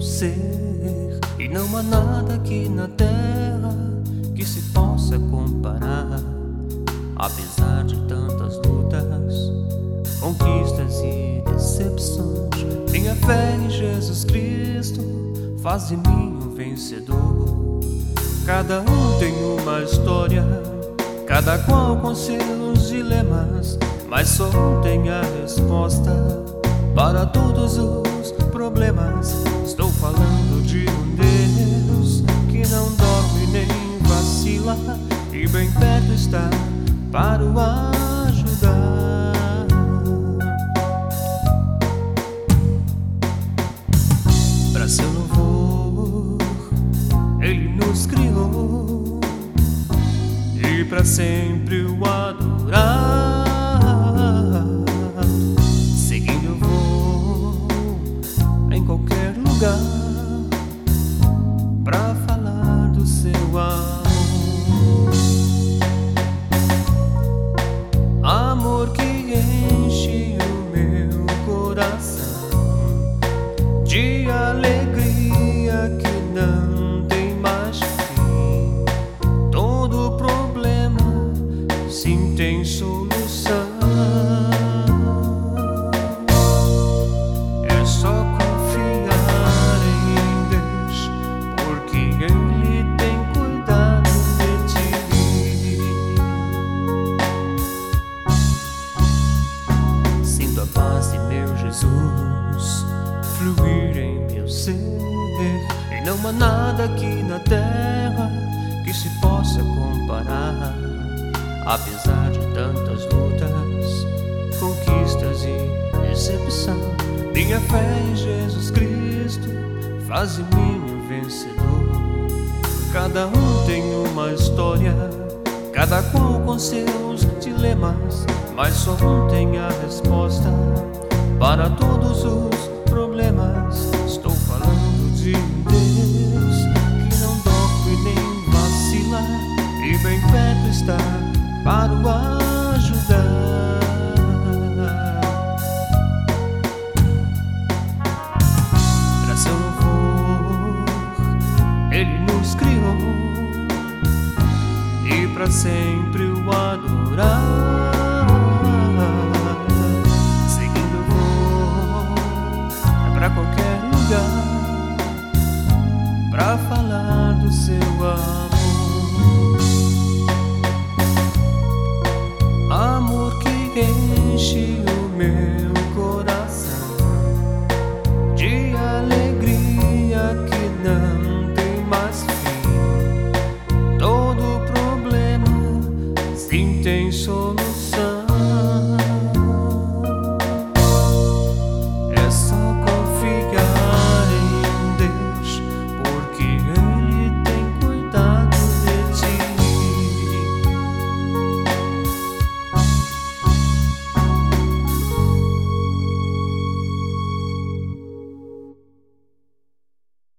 ser, e não há nada aqui na terra que se possa comparar. Apesar de tantas lutas, conquistas e decepções, minha fé em Jesus Cristo faz de mim um vencedor. Cada um tem uma história, cada qual com seus dilemas, mas só um tem a resposta para todos os vacila e bem perto está para o ajudar. Para seu louvor, Ele nos criou e para sempre o adorar. Jesus fluir em meu ser. E não há nada aqui na terra que se possa comparar. Apesar de tantas lutas, conquistas e decepção, minha fé em Jesus Cristo faz de mim um vencedor. Cada um tem uma história, cada qual com seus dilemas, mas só um tem a resposta para todos os problemas. Estou falando de Deus que não dorme nem vacila e bem perto está para o ajudar. Para seu louvor, Ele nos criou e para sempre o adorar.